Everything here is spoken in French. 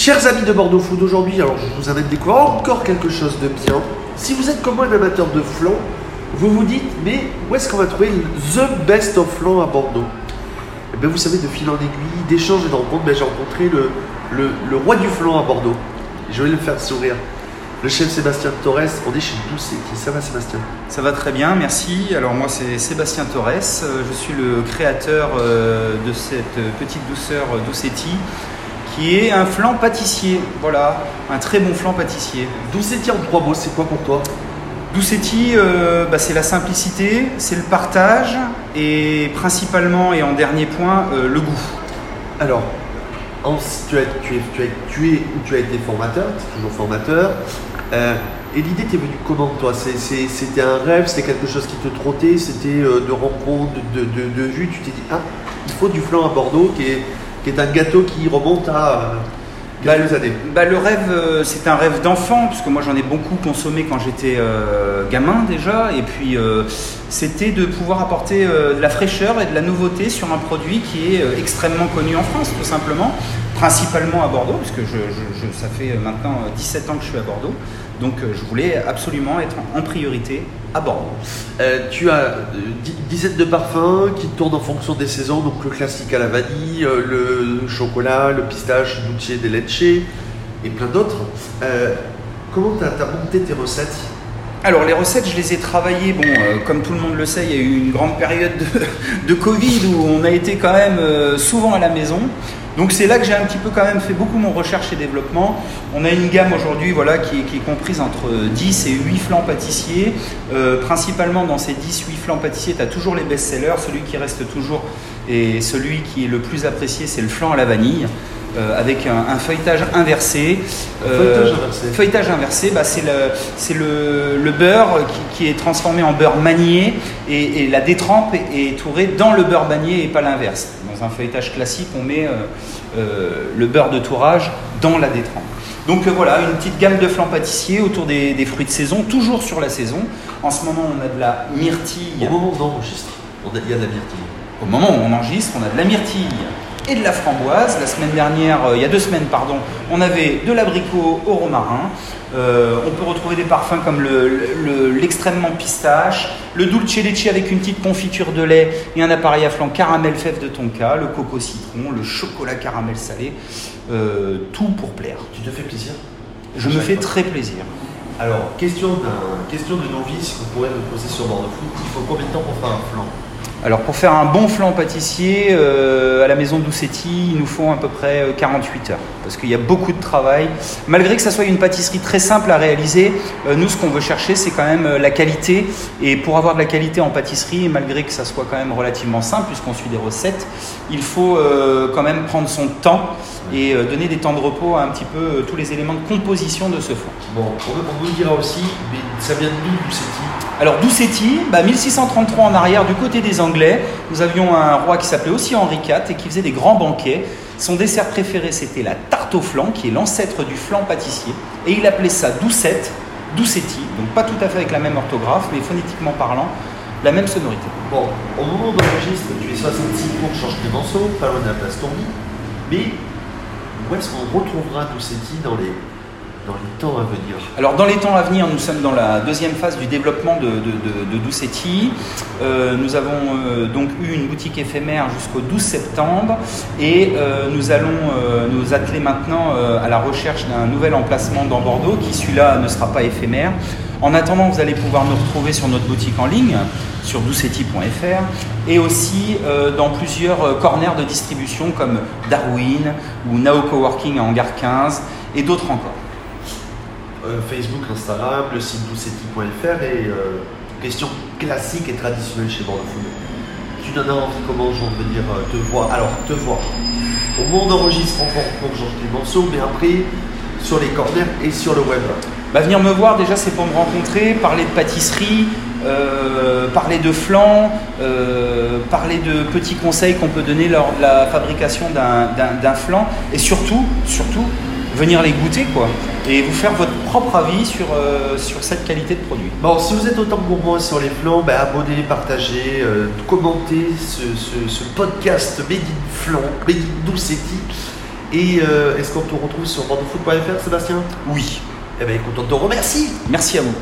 Chers amis de Bordeaux Food, aujourd'hui, alors je vous amène découvrir encore quelque chose de bien. Si vous êtes comme moi un amateur de flan, vous vous dites, mais où est-ce qu'on va trouver the best of flan à Bordeaux? Eh bien, vous savez, de fil en aiguille, d'échanges et de rencontres, ben, j'ai rencontré le, roi du flan à Bordeaux. Je vais le faire sourire. Le chef Sébastien Torres, on est chez Doucetti. Ça va Sébastien? Ça va très bien, merci. Alors moi c'est Sébastien Torres, Euh, je suis le créateur euh, de cette petite douceur euh, Doucetti qui est un flan pâtissier, voilà, un très bon flan pâtissier. Doucetti en trois mots, c'est quoi pour toi Doucetti, euh, bah, c'est la simplicité, c'est le partage et principalement et en dernier point euh, le goût. Alors, en- tu, as, tu, es, tu, es, tu, es, tu as été formateur, tu es toujours formateur. Euh, et l'idée t'est venue comment toi? C'était un rêve, c'était quelque chose qui te trottait, c'était euh, de rencontres, de, de, de. Tu t'es dit, ah, il faut du flan à Bordeaux, qui est, qui est un gâteau qui remonte à euh, quelques années. Bah, le rêve, euh, c'est un rêve d'enfant, puisque moi j'en ai beaucoup consommé quand j'étais euh, gamin déjà, et puis c'était de pouvoir apporter de la fraîcheur et de la nouveauté sur un produit qui est extrêmement connu en France, tout simplement, principalement à Bordeaux, puisque je, ça fait maintenant euh, 17 ans que je suis à Bordeaux, donc euh, je voulais absolument être en, priorité à Bordeaux. Euh, tu as euh, di- dizaines de parfums qui tournent en fonction des saisons, donc le classique à la vanille, euh, le chocolat, le pistache, dulce de leche et plein d'autres. Euh, comment tu as, monté tes recettes? Alors les recettes, je les ai travaillées, bon, euh, comme tout le monde le sait, il y a eu une grande période de, Covid où on a été quand même euh, souvent à la maison. Donc c'est là que j'ai un petit peu quand même fait beaucoup mon recherche et développement. On a une gamme aujourd'hui voilà, qui, est- comprise entre 10 et 8 flancs pâtissiers. Euh, principalement dans ces 10-8 flancs pâtissiers, tu as toujours les best-sellers. Celui qui reste toujours et celui qui est le plus apprécié, c'est le flan à la vanille. Euh, avec un, un feuilletage inversé. Feuilletage inversé. Feuilletage inversé, bah, c'est le, c'est le, le beurre qui, qui est transformé en beurre manié et, et la détrempe est, est tourée dans le beurre manié et pas l'inverse. Dans un feuilletage classique, on met euh, euh, le beurre de tourage dans la détrempe. Donc euh, voilà, une petite gamme de flancs pâtissiers autour des, des fruits de saison, toujours sur la saison. En ce moment, on a de la myrtille. Au moment où on enregistre, il y a de la myrtille. Au moment où on enregistre, on a de la myrtille et de la framboise. La semaine dernière, euh, il y a deux semaines, pardon, on avait de l'abricot au romarin. Euh, on peut retrouver des parfums comme le- le- l'extrêmement pistache, le dulce leche avec une petite confiture de lait et un appareil à flanc caramel fève de tonka, le coco citron, le chocolat caramel salé, euh, tout pour plaire. Tu te fais plaisir? Je me fais fois. très plaisir. Alors, question, d'un- question de novice qu'on pourrait nous poser sur Bordeaux Food, il faut combien de temps pour faire un flan? Alors pour faire un bon flan pâtissier euh, à la maison Doucetti, il nous faut à peu près euh, 48 heures parce qu'il y a beaucoup de travail. Malgré que ça soit une pâtisserie très simple à réaliser, euh, nous ce qu'on veut chercher c'est quand même euh, la qualité et pour avoir de la qualité en pâtisserie, malgré que ça soit quand même relativement simple puisqu'on suit des recettes, il faut euh, quand même prendre son temps et euh, donner des temps de repos à un petit peu euh, tous les éléments de composition de ce flan. Bon, on, le dira aussi, mais ça vient de nous, Doucetti Alors bah, 1633 en arrière, du côté des Anglais, nous avions un roi qui s'appelait aussi Henri IV et qui faisait des grands banquets. Son dessert préféré, c'était la tarte au flan, qui est l'ancêtre du flan pâtissier. Et il appelait ça doucette, doucetti, donc pas tout à fait avec la même orthographe, mais phonétiquement parlant, la même sonorité. Bon, au moment où on enregistre, tu es 66 pour Georges Clémenceau, pas loin de la place mais où est-ce qu'on retrouvera Doucetti dans les, dans les temps à venir Alors dans les temps à venir, nous sommes dans la deuxième phase du développement de, de. Euh, nous avons euh, donc eu une boutique éphémère jusqu'au 12 septembre et euh, nous allons nous atteler maintenant à la recherche d'un nouvel emplacement dans Bordeaux qui celui-là ne sera pas éphémère. En attendant, vous allez pouvoir nous retrouver sur notre boutique en ligne, sur doucetti.fr, et aussi dans plusieurs corners de distribution comme Darwin ou Nao Coworking à Hangar 15 et d'autres encore. Euh, Facebook, Instagram, le site doucetti.fr et euh, question classique et traditionnelle chez Bordeaux Food. Tu donnes envie comment j'en veux dire euh, te voir? Alors, te voir. Au moment d'enregistrement pour, Georges Clémenceau, mais après sur les corners et sur le web. Bah, venir me voir déjà c'est pour me rencontrer, parler de pâtisserie, parler de flan, parler de petits conseils qu'on peut donner lors de la fabrication d'un flan et surtout, surtout venir les goûter quoi et vous faire votre propre avis sur, euh, sur cette qualité de produit. Bon, si vous êtes autant gourmand sur les flancs, ben, abonnez, partagez, euh, commentez ce, ce- ce podcast Made in Flan, Made in Doucetti. Et euh, est-ce qu'on te retrouve sur bordeauxfoot.fr, Sébastien? Oui. Eh bien, écoute, on te remercie. Merci à vous.